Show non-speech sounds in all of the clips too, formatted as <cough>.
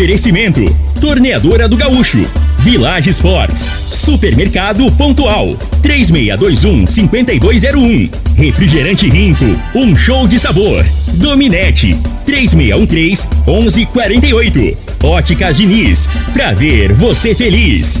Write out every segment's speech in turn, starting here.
Oferecimento: Torneadora do Gaúcho, Village Sports, Supermercado Pontual, 3621-5201, Refrigerante Rinco, um show de sabor, Dominete, 3613-1148, Óticas Diniz, pra ver você feliz.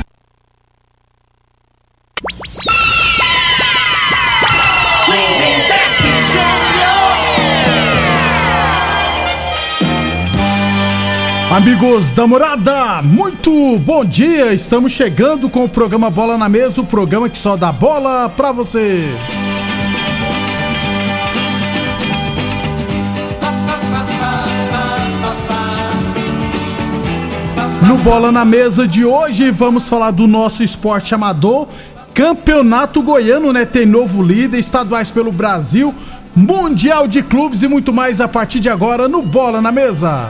Amigos da morada, muito bom dia! Estamos chegando com o programa Bola na Mesa o programa que só dá bola pra você. No Bola na Mesa de hoje, vamos falar do nosso esporte amador. Campeonato Goiano, né? Tem novo líder, estaduais pelo Brasil, Mundial de Clubes e muito mais a partir de agora no Bola na Mesa.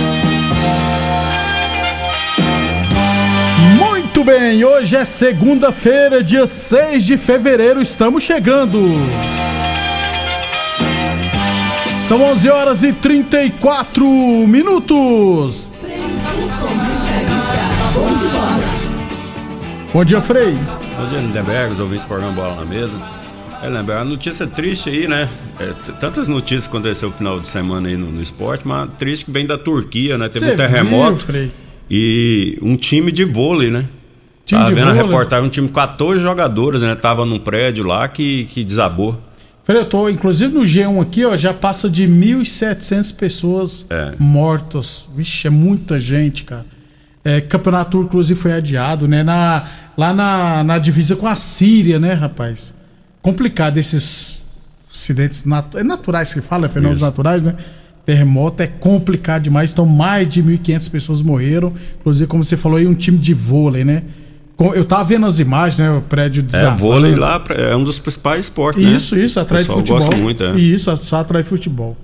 Muito bem, hoje é segunda-feira, dia 6 de fevereiro, estamos chegando. São 11 horas e 34 minutos. Bom dia, Frei. Bom dia, Lindenberg, os ouvintes do programa Bola na Mesa. É, Lindenberg, a notícia triste aí, né? É, tantas notícias que aconteceu no final de semana aí no, no esporte, mas triste que vem da Turquia, né? Teve um terremoto viu, Frei? e um time de vôlei, né? Time Tava de vendo a vôlei? reportagem, um time com 14 jogadores, né? Tava num prédio lá que, que desabou. Eu tô, inclusive no G1 aqui, ó, já passa de 1.700 pessoas É. mortas. Vixe, é muita gente, cara. É, campeonato turco, inclusive, foi adiado, né? Na, lá na, na divisa com a Síria, né, rapaz? Complicado esses acidentes natu é naturais que fala, fenômenos Isso. naturais, né? Terremoto é complicado demais. Então, mais de 1.500 pessoas morreram. Inclusive, como você falou aí, um time de vôlei, né? Eu tava vendo as imagens, né? O prédio É, desabando. vôlei lá é um dos principais esportes, né? Isso, isso, atrás de futebol. gosta muito, é. Isso, só de futebol.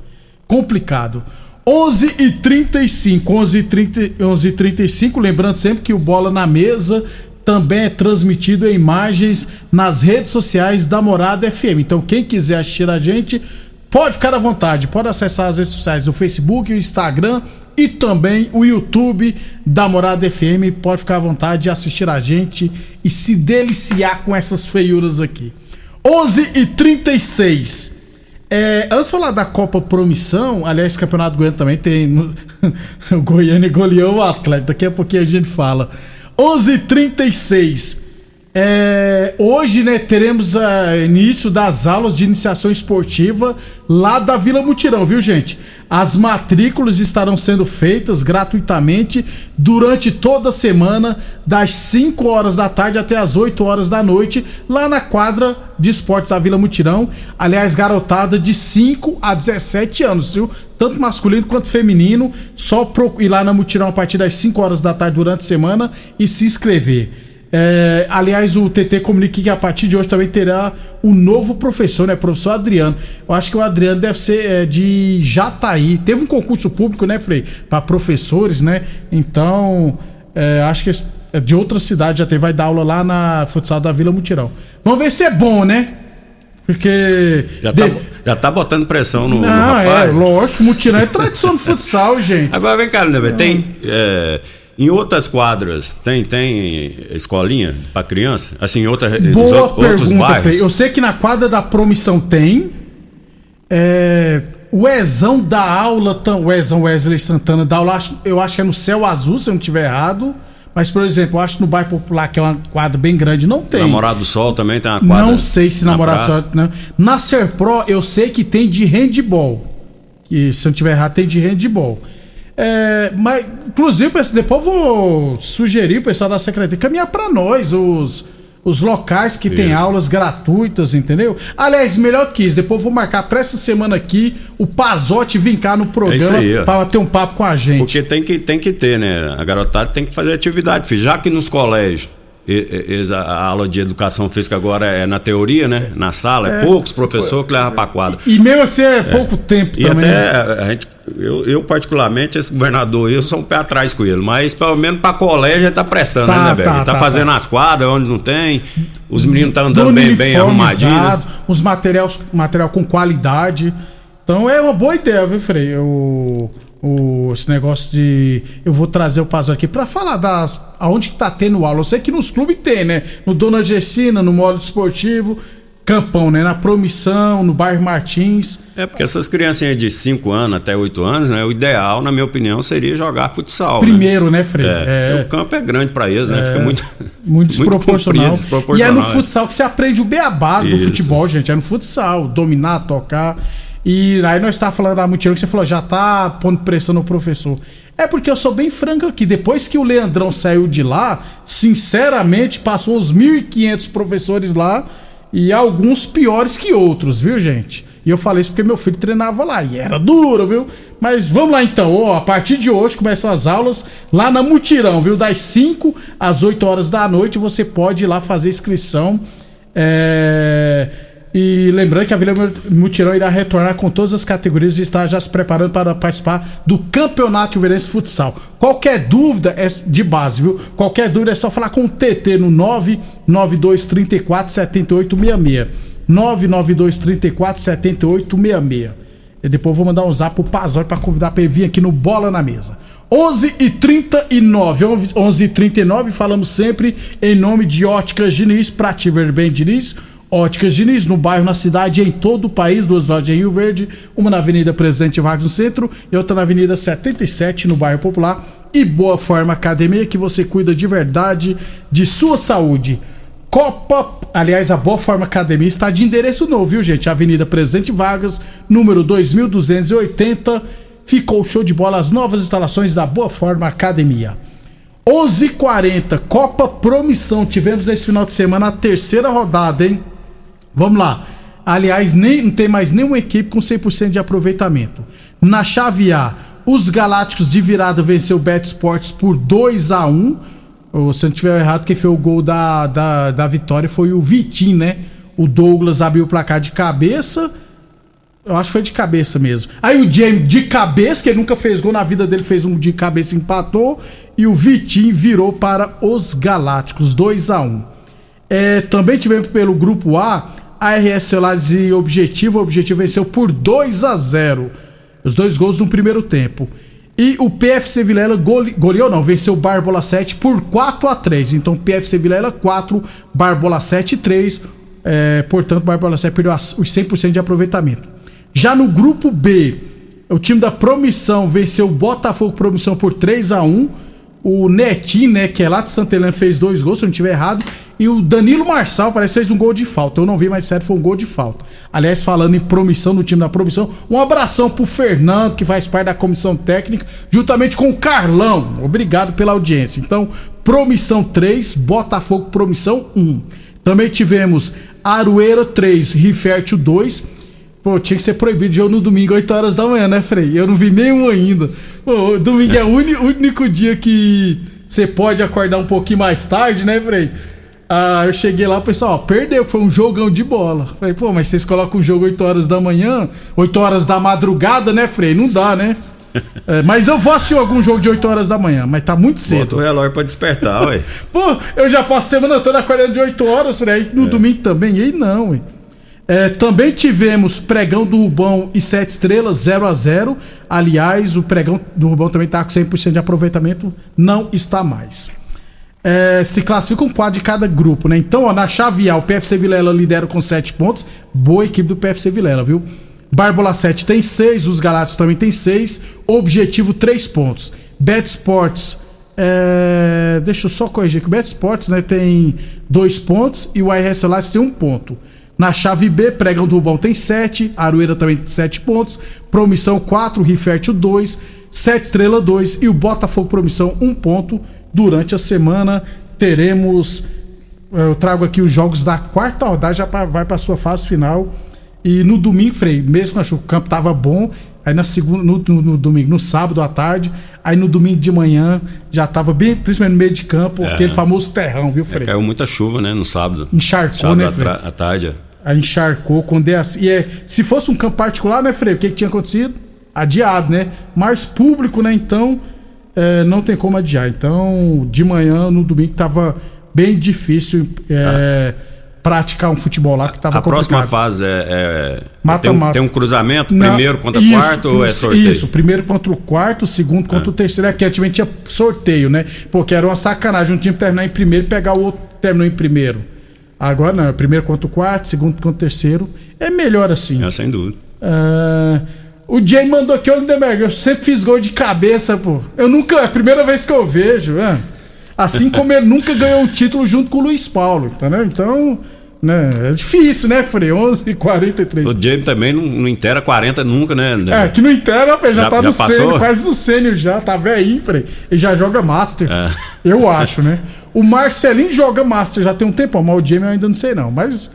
Complicado. 11 e 35 11 e 30 11 e 35 lembrando sempre que o Bola na Mesa também é transmitido em imagens nas redes sociais da Morada FM. Então, quem quiser assistir a gente, pode ficar à vontade. Pode acessar as redes sociais, o Facebook, o Instagram e também o YouTube da Morada FM. Pode ficar à vontade e assistir a gente e se deliciar com essas feiuras aqui. 11 e 36 é, antes de falar da Copa Promissão, aliás, Campeonato Goiano também tem. o <laughs> Goiânia goleou o Atlético, daqui a pouquinho a gente fala. 11 h 36 é, hoje, né, teremos é, início das aulas de iniciação esportiva lá da Vila Mutirão, viu, gente? As matrículas estarão sendo feitas gratuitamente durante toda a semana, das 5 horas da tarde até as 8 horas da noite, lá na quadra de esportes da Vila Mutirão. Aliás, garotada de 5 a 17 anos, viu? Tanto masculino quanto feminino. Só ir lá na Mutirão a partir das 5 horas da tarde durante a semana e se inscrever. É, aliás, o TT comunica que a partir de hoje também terá um novo professor, né? Professor Adriano. Eu acho que o Adriano deve ser é, de Jataí. Teve um concurso público, né, Frei? Para professores, né? Então, é, acho que é de outra cidade já teve, vai dar aula lá na futsal da Vila Mutirão. Vamos ver se é bom, né? Porque. Já tá, de- já tá botando pressão no, no Não, é, rapaz. lógico, Mutirão é tradição do futsal, <laughs> gente. Agora vem cá, né, velho? Tem. é, em outras quadras, tem, tem escolinha para criança? Assim, em outra, Boa outros, outros pergunta, bairros? Frei. Eu sei que na quadra da promissão tem. É, o Ezão da aula, o Ezão Wesley Santana da aula, eu acho que é no Céu Azul, se eu não estiver errado. Mas, por exemplo, eu acho que no bairro Popular, que é uma quadra bem grande, não tem. Namorado do Sol também tem uma quadra. Não sei se na namorado praça. só. Não. Na Serpro, eu sei que tem de handball. E se eu não tiver errado, tem de handball. É, mas, inclusive, depois vou sugerir o pessoal da secretaria caminhar para nós os, os locais que tem Isso. aulas gratuitas, entendeu? Aliás, melhor que isso, depois vou marcar para essa semana aqui o Pazote vir cá no É programa ó. para ter um papo com a gente. Porque tem que, tem que ter, né? A garotada tem que fazer atividade. Já que nos colégios a, aula de educação física agora é na teoria, né? Na sala, é, poucos professores que levam pra quadra. E mesmo assim é pouco tempo E também. né? até a gente, eu, eu, particularmente, esse governador, eu sou um pé atrás com ele, mas pelo menos pra colégio ele tá prestando, Tá, né, Neberg? tá, tá, tá, fazendo tá. as quadras onde não tem, os meninos estão do andando bem, bem arrumadinho. né? os materiais, material com qualidade. Então é uma boa ideia, viu, Frei? O, o, esse negócio de. Eu vou trazer o Pazo aqui pra falar das. aonde que tá tendo aula. Eu sei que nos clubes tem, né? No Dona Gessina, no modo esportivo, Campão, né? Na Promissão, no bairro Martins. É porque essas criancinhas de 5 anos até 8 anos, né? O ideal, na minha opinião, seria jogar futsal. né? Primeiro, né, Frei? É, o campo é grande pra eles, né? Fica muito, <laughs> <laughs> Muito desproporcional. comprido, desproporcional. E é no é. futsal que você aprende o beabá do Isso. futebol, gente. É no futsal, dominar, tocar. E aí nós tá falando da mutirão que você falou, já tá pondo pressão no professor. É porque eu sou bem franco aqui. Depois que o Leandrão saiu de lá, sinceramente, passou uns 1.500 professores lá e alguns piores que outros, viu, gente? E eu falei isso porque meu filho treinava lá e era duro, viu? Mas vamos lá então, ó, a partir de hoje começam as aulas lá na Mutirão, viu? Das 5 às 8 horas da noite você pode ir lá fazer inscrição. É... E lembrando que a Vila Mutirão irá retornar com todas as categorias e está já se preparando para participar do Campeonato Ilverense Futsal. Qualquer dúvida é de base, viu? Qualquer dúvida é só falar com o TT no 992 34 7866. 992 34 7866. E depois vou mandar um zap pro Pazói pra convidar pra ele vir aqui no Bola na Mesa. 11 e 39 11 e 39 falamos sempre em nome de Óticas Diniz, pra te ver bem, Diniz. Óticas Diniz, no bairro, na cidade em todo o país, duas lojas em Rio Verde, uma na Avenida Presidente Vargas no centro e outra na Avenida 77 no bairro Popular. E Boa Forma Academia, que você cuida de verdade de sua saúde. Copa, aliás, a Boa Forma Academia está de endereço novo, viu, gente? Avenida Presidente Vargas, número 2280. Ficou show de bola as novas instalações da Boa Forma Academia. 11:40 Copa Promissão. Tivemos nesse final de semana a terceira rodada, hein? Vamos lá. Aliás, nem, não tem mais nenhuma equipe com 100% de aproveitamento. Na chave A, os Galácticos de virada venceu o Bet Sports por 2 a 1 Ou, Se eu não tiver errado, quem fez o gol da, da, da vitória foi o Vitinho, né? O Douglas abriu o placar de cabeça. Eu acho que foi de cabeça mesmo. Aí o James de cabeça, que ele nunca fez gol na vida dele, fez um de cabeça empatou. E o Vitinho virou para os Galácticos, 2 a 1 é, Também tivemos pelo grupo A, a RS Celulares e Objetivo. O Objetivo venceu por 2 a 0 Os dois gols no primeiro tempo. E o PFC Vilela gole, goleou, não, venceu o Barbola 7 por 4 a 3 Então PFC Vilela 4, Barbola 7 3. É, portanto, o Barbola 7 perdeu os 100% de aproveitamento. Já no grupo B, o time da Promissão venceu o Botafogo Promissão por 3 a 1 O Netinho, né, que é lá de Santa Helena, fez dois gols, se eu não estiver errado. E o Danilo Marçal parece que fez um gol de falta. Eu não vi, mas certo, foi um gol de falta. Aliás, falando em promissão no time da promissão, um abração pro Fernando, que faz parte da comissão técnica, juntamente com o Carlão. Obrigado pela audiência. Então, promissão 3, Botafogo promissão 1. Também tivemos Aroeira 3, Rifértil 2. Pô, tinha que ser proibido jogo no domingo, 8 horas da manhã, né, Frei? Eu não vi nenhum ainda. Pô, domingo é o único dia que você pode acordar um pouquinho mais tarde, né, Frei? Ah, eu cheguei lá, o pessoal, ó, perdeu, foi um jogão de bola. Falei, pô, mas vocês colocam um jogo 8 horas da manhã, 8 horas da madrugada, né, Frei? Não dá, né? <laughs> É, mas eu vou assistir algum jogo de 8 horas da manhã, mas tá muito cedo. Bota o relógio pra despertar, ué. <laughs> Pô, eu já passo a semana toda acordando de 8 horas, Frei, no domingo também, e aí não, ué. É, também tivemos Pregão do Rubão e Sete Estrelas 0 a 0 Aliás, o Pregão do Rubão também está com 100% de aproveitamento, não está mais. É, se classifica um quadro de cada grupo, né? Então, ó, na chave A, o PFC Vilela lidera com 7 pontos. Boa equipe do PFC Vilela, viu? Barbola 7 tem 6, os Galácticos também tem 6. Objetivo 3 pontos. Bet Sports, é, deixa eu só corrigir que o Bet Sports né, tem 2 pontos e o IRS Lages tem 1 um ponto. Na chave B, Pregão do Rubão tem 7, Aroeira também tem 7 pontos, Promissão 4, Rifértil 2, 7 Estrela 2 e o Botafogo Promissão 1 ponto. Durante a semana teremos. Eu trago aqui os jogos da quarta rodada, já pra, vai para sua fase final. E no domingo, Frei, mesmo que o campo tava bom, aí na segunda, no, no, no, domingo, no sábado à tarde, aí no domingo de manhã já tava bem, principalmente no meio de campo, é. aquele famoso terrão, viu, Frei? É, caiu muita chuva, né, no sábado. Encharcou, sábado né, Frei? À tarde. Aí encharcou, quando é assim. E é, se fosse um campo particular, né, Frei? O que, que tinha acontecido? Adiado, né? Mas público, né? Então, é, não tem como adiar. Então, de manhã, no domingo, tava bem difícil é, ah. praticar um futebol lá que tava A complicado. próxima fase é. é mata, tem, um, mata. tem um cruzamento, não, primeiro contra o quarto ou é sorteio? Isso, primeiro contra o quarto, segundo contra ah. o terceiro. Aqui antigamente tinha sorteio, né? Porque era uma sacanagem um time terminar em primeiro e pegar o outro terminou em primeiro. Agora não, é primeiro contra o quarto, segundo contra o terceiro. É melhor assim. É, sem dúvida. Uh, o Jay mandou aqui, o Lindenberg, eu sempre fiz gol de cabeça, pô. Eu nunca, é a primeira vez que eu vejo, é. Assim <laughs> como ele nunca ganhou um título junto com o Luiz Paulo, entendeu? Então, né? É difícil, né, Frei? 11 e 43. O James também não, não intera 40 nunca, né? É, que não intera, já, já tá no sênior, quase no sênior já, tá velhinho, Frei. Ele já joga Master. É. Eu acho, né? O Marcelinho joga Master já tem um tempo, mas o James eu ainda não sei não. Mas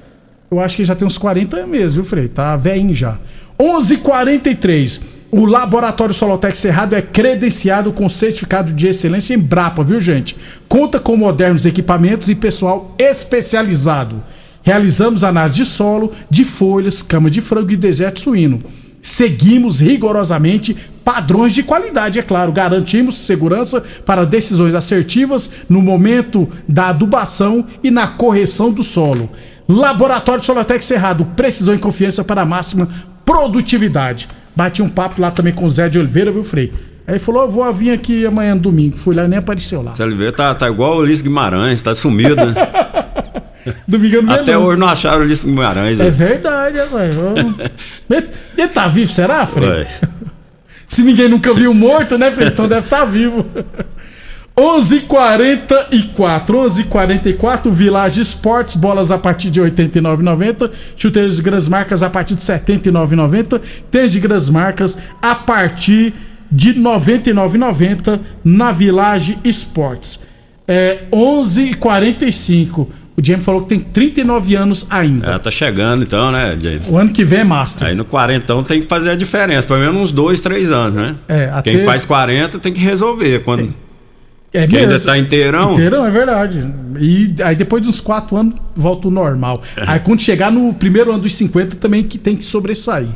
eu acho que já tem uns 40 meses, viu, Frei? Tá velhinho já. 11 h 43 o Laboratório Solotec Cerrado é credenciado com certificado de excelência em Brapa, viu, gente? Conta com modernos equipamentos e pessoal especializado. Realizamos análise de solo, de folhas, cama de frango e deserto suíno. Seguimos rigorosamente padrões de qualidade, é claro. Garantimos segurança para decisões assertivas no momento da adubação e na correção do solo. Laboratório Solotec Cerrado, precisão e confiança para a máxima produtividade. Bati um papo lá também com o Zé de Oliveira, viu, Frei? Aí falou: vou vir aqui amanhã domingo. Fui lá e nem apareceu lá. Zé Oliveira tá, tá igual o Ulisses Guimarães, tá sumido, né? <laughs> <laughs> Domingão Até hoje não acharam o Ulisses Guimarães. É verdade, velho. <laughs> ele tá vivo, será, Fred? <laughs> Se ninguém nunca viu morto, né, Fred? Então deve estar tá vivo. 11:44, 11:44 Village Esportes, bolas a partir de 89,90, chuteiros de grandes marcas a partir de 79,90, tênis de grandes marcas a partir de 99,90 na Village Esportes. É 11:45 o James falou que tem 39 anos ainda. É, tá chegando então, né, James? O ano que vem é Master. Aí no 40 então, tem que fazer a diferença, pelo menos uns 2, 3 anos, né? É, até... Quem faz 40 tem que resolver. Quando... É Quem ainda tá inteirão. Inteirão, é verdade. E aí depois de uns 4 anos volta o normal. <laughs> aí quando chegar no primeiro ano dos 50 também que tem que sobressair.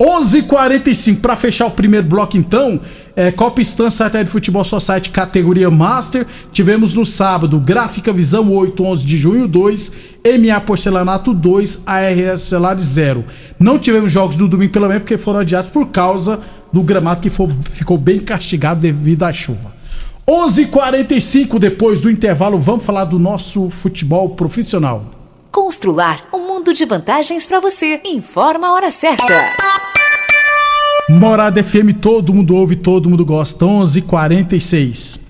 11:45 para fechar o primeiro bloco então, é, Copa Até de Futebol Society categoria Master. Tivemos no sábado Gráfica Visão 8, 11 de junho 2, MA Porcelanato 2, ARS Celar 0. Não tivemos jogos do domingo pela manhã porque foram adiados por causa do gramado que for, ficou bem castigado devido à chuva. 11:45 depois do intervalo, vamos falar do nosso futebol profissional. Constrular um mundo de vantagens para você. Informa a hora certa. Morada FM, todo mundo ouve, todo mundo gosta. 11:46.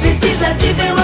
precisa de velocidade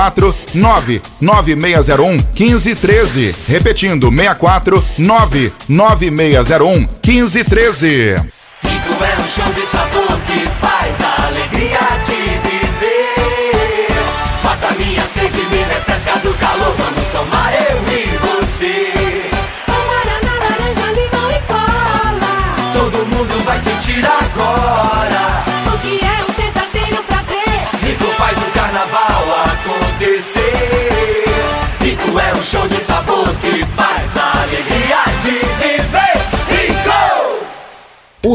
99601 1513. Repetindo, 64 99601 1513. Rico é um show de sabor que faz a alegria de viver. Mata minha sede, me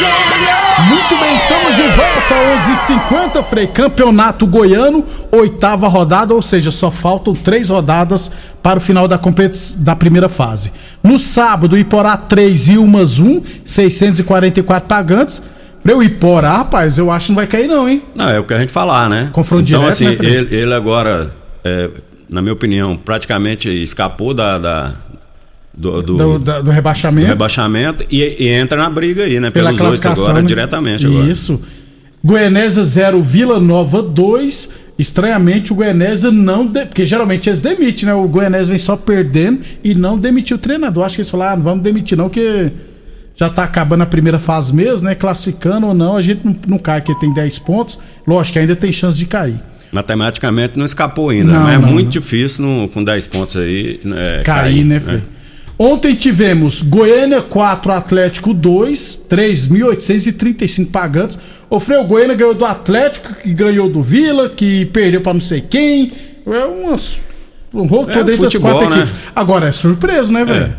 Muito bem, estamos de volta, 11h50, Frei. Campeonato Goiano, oitava rodada, ou seja, só faltam três rodadas para o final da, da primeira fase. No sábado, Iporá 3 e Umas 1, 644 pagantes. O Iporá, rapaz, eu acho que não vai cair, não, hein? Não, é o que a gente falar, né? Confronto então, direto, assim, né, ele, ele agora, é, na minha opinião, praticamente escapou da, da- do, do- Do, da- do rebaixamento. do rebaixamento e, e entra na briga aí, né? pela Pelos oito classificação. agora, né? diretamente agora. Isso. Goianésia 0, Vila Nova 2. Estranhamente, o Goianésia não. de- Porque geralmente eles demitem, né? O Goianésia vem só perdendo e não demitiu o treinador. Acho que eles falaram, ah, não vamos demitir, não, porque já tá acabando a primeira fase mesmo, né? Classificando ou não, a gente não, não cai, porque tem 10 pontos. Lógico que ainda tem chance de cair. Matematicamente não escapou ainda, Não, mas é não, muito não. difícil no- com 10 pontos aí. é, cair, né, Frei? Ontem tivemos Goiânia 4, Atlético 2, 3.835 pagantes. O Frei, o Goiânia ganhou do Atlético, que ganhou do Vila, que perdeu pra não sei quem. É umas, um rolo É, futebol, quatro né? equipes. Agora é surpreso, né, velho?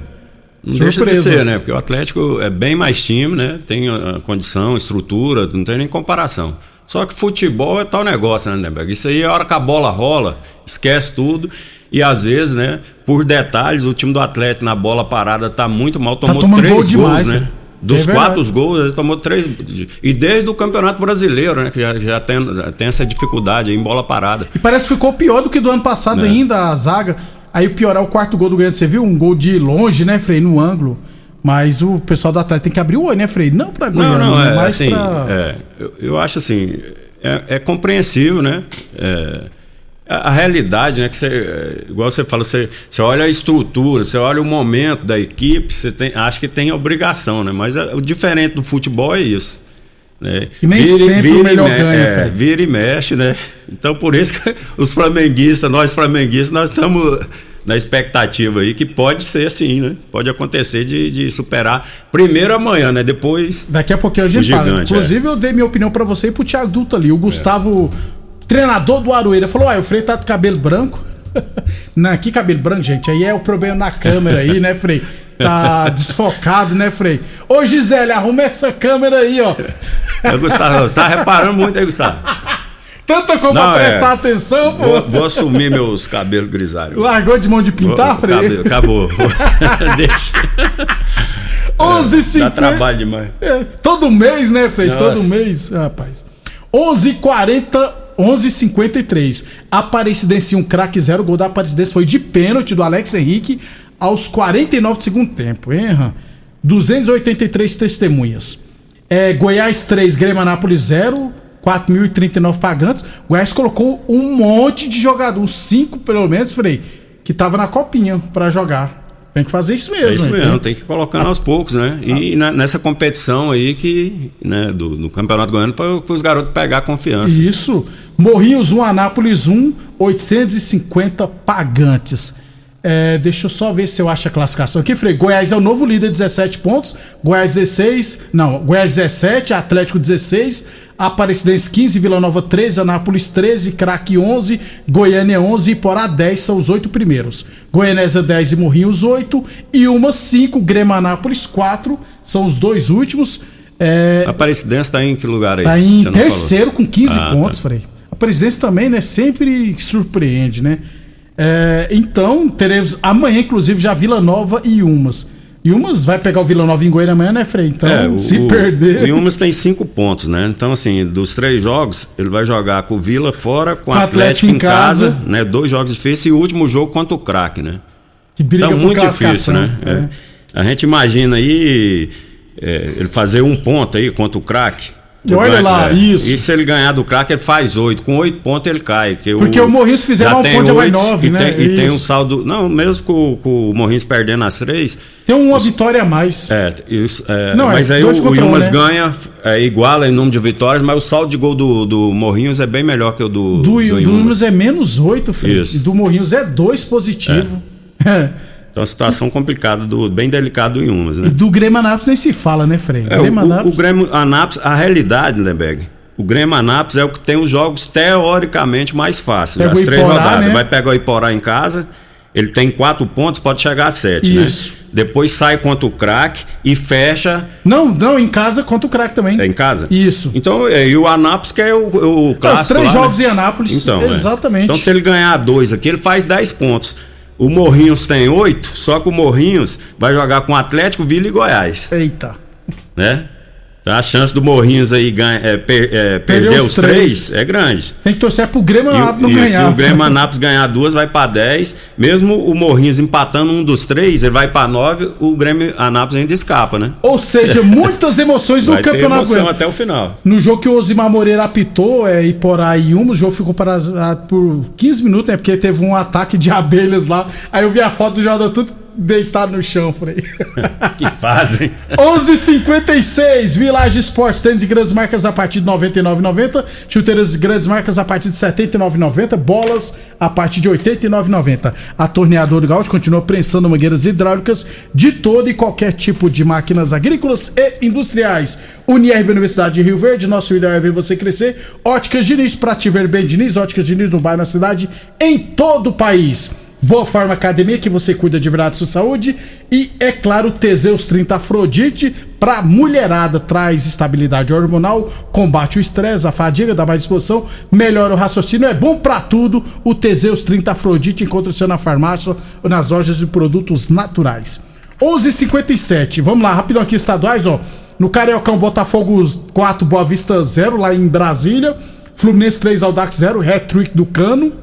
Não deixa de ser, né? Porque o Atlético é bem mais time, né? Tem condição, estrutura, não tem nem comparação. Só que futebol é tal negócio, né, Lindenberg? Isso aí, a hora que a bola rola, esquece tudo. E às vezes, né, por detalhes, o time do Atlético na bola parada tá muito mal, tomou tomando três gol gols, demais, né? né? Dos É quatro gols, ele tomou três. E desde o Campeonato Brasileiro, né? Que já, já tem, já tem essa dificuldade aí em bola parada. E parece que ficou pior do que do ano passado É. ainda, a zaga. Aí o pior é o quarto gol do Goiânia. Você viu? Um gol de longe, né, Frei? No ângulo. Mas o pessoal do Atlético tem que abrir o olho, né, Frei? Não pra Goiânia, Não, não, é mas assim. pra... é, eu, eu acho assim. É, é compreensível, né? É, a, a realidade, né? Que você, é, igual você fala, você, você olha a estrutura, você olha o momento da equipe, você tem, acho que tem obrigação, né? Mas é, o diferente do futebol é isso. Né? E nem sempre o melhor me- ganha, é, vira e mexe, né? Então por isso que <laughs> os flamenguistas, nós flamenguistas, nós estamos na expectativa aí que pode ser assim, né? Pode acontecer de, de superar primeiro amanhã, né? Depois. Daqui a pouquinho a gente fala. é. Inclusive, eu dei minha opinião pra você e pro Thiago Duto ali. O Gustavo, treinador do Aroeira, falou: Ah, o Frei tá de cabelo branco. <laughs> Não, que cabelo branco, gente? Aí é o problema na câmera aí, né, Frei? Tá <laughs> desfocado, né, Frei? Ô, Gisele, arruma essa câmera aí, ó. Ô, Gustavo, você tá reparando muito aí, Gustavo. Tanta como Não, é. prestar atenção, pô. Vou, vou assumir meus cabelos grisalhos. Largou de mão de pintar, Vou- Frei? Acabou. acabou. <laughs> Deixa. 11 Dá trabalho demais. É, todo mês, né, Frei? Nossa. Todo mês, rapaz. 11:40, 11:53. Aparecidense 1, craque 0. Gol da Aparecidense foi de pênalti do Alex Henrique aos 49 do segundo tempo. Hein, Ram? 283 testemunhas. É, Goiás 3, Grêmio Anápolis 0. 4.039 pagantes. Goiás colocou um monte de jogador, uns 5 pelo menos, Frei, que tava na copinha pra jogar. Tem que fazer isso mesmo. É isso mesmo, tem que ir colocando aos poucos, né? E na- nessa competição aí que, né, do, do Campeonato Goiano, para os garotos pegar confiança. Isso. Morrinhos 1, Anápolis 1, 850 pagantes. É, deixa eu só ver se eu acho a classificação aqui, Frei. Goiás é o novo líder, 17 pontos. Goiás 16. Não, Goiás 17, Atlético 16. Aparecidense 15, Vila Nova 13, Anápolis 13, Craque 11, Goiânia 11 e Porá 10 são os oito primeiros. Goianésia 10 e Morrinhos 8. E uma 5, Grêmio Anápolis 4 são os dois últimos. É, Aparecidense tá em que lugar aí? Tá em terceiro com 15 Ah, pontos, tá. Frei. Presidência também, né? Sempre surpreende, né? É, então, teremos amanhã, inclusive, já Vila Nova e Umas. E Umas vai pegar o Vila Nova em Goiânia amanhã, né, Frei? Então, É, o, se perder. O Yumas tem cinco pontos, né? Então, assim, dos três jogos, ele vai jogar com o Vila fora, com o Atlético, em casa, né? Dois jogos difíceis e o último jogo contra o craque, né? Que briga então, muito difícil, né? É. A gente imagina aí é, ele fazer um ponto aí contra o craque. E olha lá, isso. E se ele ganhar do craque, ele faz oito. Com oito pontos ele cai. Porque, Porque o Morrinhos fizeram já um ponto, já vai oito, nove, e né? Tem, e tem um saldo. Não, mesmo com, com o Morrinhos perdendo as três, Tem uma vitória a mais. é, isso, é, Não, é mas aí o, dois o um, Yumas né? ganha, é, iguala em número de vitórias, mas o saldo de gol do, do Morrinhos é bem melhor que o do, Do, do Yumas. Yumas é menos 8, Frei. Isso. E do Morrinhos é 2 positivo. É. <laughs> Então a situação complicada, do, bem delicada do Yumas, né? E do Grêmio Anápolis nem se fala, né, Frei? É, o, Grêmio Anápolis. o Grêmio Anápolis, a realidade, Lemberg, o Grêmio Anápolis é o que tem os jogos teoricamente mais fáceis. Pega as três Iporá, rodadas. né? Vai pegar o Iporá em casa, ele tem quatro pontos, pode chegar a sete, Isso. né? Depois sai contra o craque e fecha. Não, não, em casa contra o craque também. É em casa? Isso. Então, é, e o Anápolis que é o, o clássico. os três lá, jogos né? em Anápolis. Então, é. Exatamente. Então, se ele ganhar dois aqui, ele faz 10 pontos. O Morrinhos tem oito, só que o Morrinhos vai jogar com Atlético, Vila e Goiás. Eita. Né? Então a chance do Morrinhos aí ganha, é, per- é, perder os os três. é grande. Tem que torcer pro Grêmio Anápolis não e ganhar. se o Grêmio Anápolis ganhar duas, vai para 10. Mesmo o Morrinhos empatando um dos três, ele vai para 9, o Grêmio Anápolis ainda escapa, né? Ou seja, muitas <laughs> emoções no vai ter Campeonato emoção até o final. No jogo que o Osimar Moreira apitou, é, Iporá e Uma, o jogo ficou parado por 15 minutos, né? Porque teve um ataque de abelhas lá. Aí eu vi a foto do jogador tudo deitado no chão, falei. <laughs> que fazem. 11:56 Village Sports tênis de grandes marcas a partir de 99,90, chuteiras de grandes marcas a partir de 79,90, bolas a partir de 89,90. A torneadora Gaúcho continua prensando mangueiras hidráulicas de todo e qualquer tipo de máquinas agrícolas e industriais. Unirv Universidade de Rio Verde, nosso ideal é ver você crescer. Óticas Diniz, pra te ver bem Diniz, Óticas Diniz no bairro, na cidade, em todo o país. Boa Forma Academia, que você cuida de verdade da sua saúde. E, é claro, Teseus 30 Afrodite, pra mulherada, traz estabilidade hormonal, combate o estresse, a fadiga, dá mais disposição, melhora o raciocínio, é bom pra tudo. O Teseus 30 Afrodite encontra-se na farmácia ou nas lojas de produtos naturais. 11:57. Vamos lá, rapidão aqui estaduais, ó. No Cariocão, Botafogo 4, Boa Vista 0 lá em Brasília. Fluminense 3, Aldax 0, hat-trick do Cano.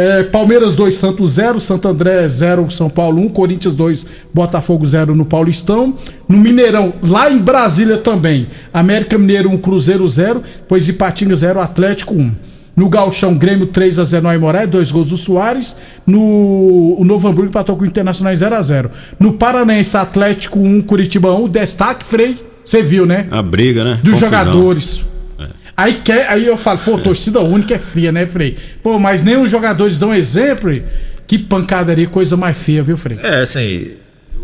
É, Palmeiras 2, Santos 0, Santo André 0, São Paulo 1, Corinthians 2, Botafogo 0 no Paulistão. No Mineirão, lá em Brasília também, América Mineiro 1, Cruzeiro 0, depois Ipatinga 0, Atlético 1. No Galchão, Grêmio 3 a 0 no Aimoré, dois gols do Soares. No o Novo Hamburgo empatou com o Internacional 0 a 0 No Paranense, Atlético 1, Curitiba 1. Destaque, Frei, você viu, né? A briga, né? Dos Confusão. jogadores. Aí, quer, aí eu falo, pô, torcida única é fria, né, Frei? Pô, mas nem os jogadores dão exemplo. Que pancadaria, coisa mais feia, viu, Frei? É, assim,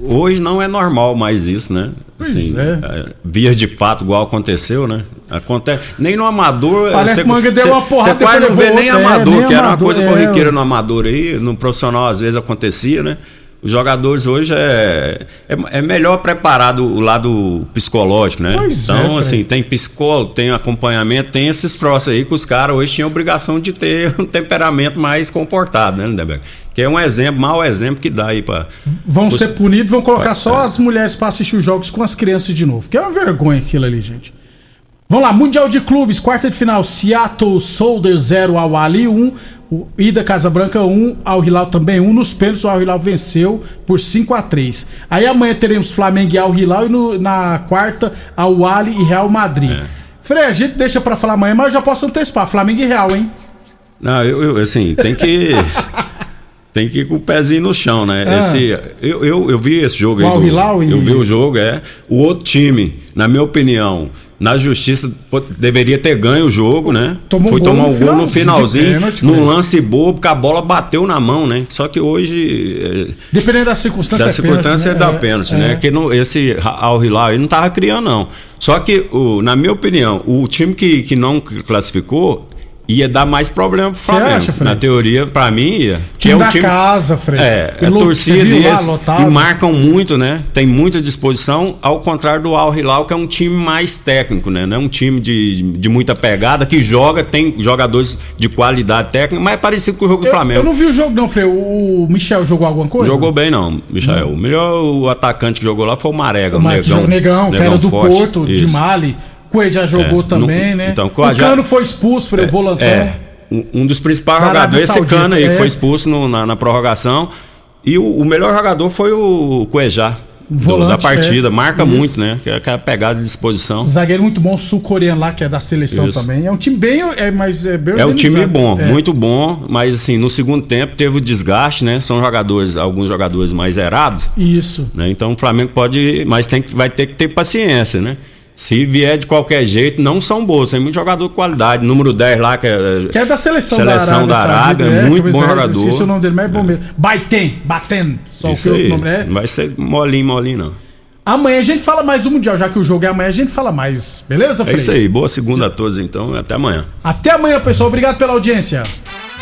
hoje não é normal mais isso, né? Assim, é. é, Vias de fato, igual aconteceu, né? Acontece. Nem no amador. Parece cê- Manga deu cê- uma porrada, Você quase não vê nem outra, é, amador, nem que era uma amador, coisa é. corriqueira no amador aí. No profissional, às vezes, acontecia, né? Os jogadores hoje é, é, é melhor preparado o lado psicológico, né? Pois é, então, Fred. assim, tem psicólogo, tem acompanhamento, tem esses troços aí que os caras hoje tinham obrigação de ter <laughs> um temperamento mais comportado, né, Lindeberg? Que é um exemplo, mau exemplo que dá aí pra. Vão Você- ser punidos, vão colocar só as mulheres pra assistir os jogos com as crianças de novo. Que é uma vergonha aquilo ali, gente. Vamos lá, Mundial de Clubes, quarta de final. Seattle Soldiers 0 ao Ali 1. O Ida Casabranca 1, Al Hilal também 1. Nos pênaltis, o Al Hilal venceu por 5 a 3 Aí amanhã teremos Flamengo e Al Hilal. E no- na quarta, Al Ali e Real Madrid. É. Frei, a gente deixa pra falar amanhã, mas eu já posso antecipar. Flamengo e Real, hein? Não, eu, eu, assim, tem que. <laughs> tem que ir com o pezinho no chão, né? Ah. Esse, eu, eu, eu vi esse jogo O aí. Al do- Hilal e- Eu vi o jogo, é. O outro time, na minha opinião, na justiça, pô, deveria ter ganho o jogo, né? Tomou Foi um gol tomar um gol no finalzinho pênalti, num lance bobo, que a bola bateu na mão, né? Só que hoje. é, Dependendo da circunstância, da é circunstância pênalti, da né? pênalti, É, né? é. Que não, esse Al Hilal não tava criando, não. Só que, o, na minha opinião, o time que, que não classificou ia dar mais problema pro Flamengo. acha, Fred? na teoria, pra mim, ia. Time é da casa, Fred. É, E a lo- torcida lá, deles e marcam muito, né? Tem muita disposição, ao contrário do Al Hilal, que é um time mais técnico, né? Não é um time de, de muita pegada, que joga, tem jogadores de qualidade técnica, mas é parecido com o jogo do Eu, Flamengo. eu não vi o jogo, não, Frei. O Michel jogou alguma coisa? Jogou bem não, Michael. O melhor atacante que jogou lá foi o Marega, O o Negão. jogou Negão, que era do forte. Porto, de Isso. Mali. Coelho já jogou É, também, não- né? então, o Coadja- Cano foi expulso, Frei, o volantão. É, um, dos principais Da jogadores, esse Saudita, Cano aí, é. que foi expulso no- na, na prorrogação. E o, o melhor jogador foi o Cuejá. do- Volante, da partida, é. marca Isso. muito, né? Que é aquela pegada de disposição. Zagueiro muito bom, sul-coreano lá, que é da seleção Isso. também. É um time bem. É, mas é bem É um time bom, É. muito bom, mas assim, no segundo tempo teve o desgaste, né? São jogadores, alguns jogadores mais zerados. Isso. né? Então o Flamengo pode, mas tem que, vai ter que ter paciência, né? Se vier de qualquer jeito, não são bons. Tem muito jogador de qualidade. Número 10 lá, que é, Que é da seleção, Seleção da da Arábia. Arábia, Saudita, muito bom eu jogador. Esqueci o nome dele, mas é bom mesmo. Baiten, Baten. Só Isso que o aí. nome é. Não vai ser molinho, molinho, não. Amanhã a gente fala mais do Mundial, já que o jogo é amanhã, a gente fala mais. Beleza, É Frei? isso aí. Boa segunda a todos, então. Até amanhã. Até amanhã, pessoal. Obrigado pela audiência.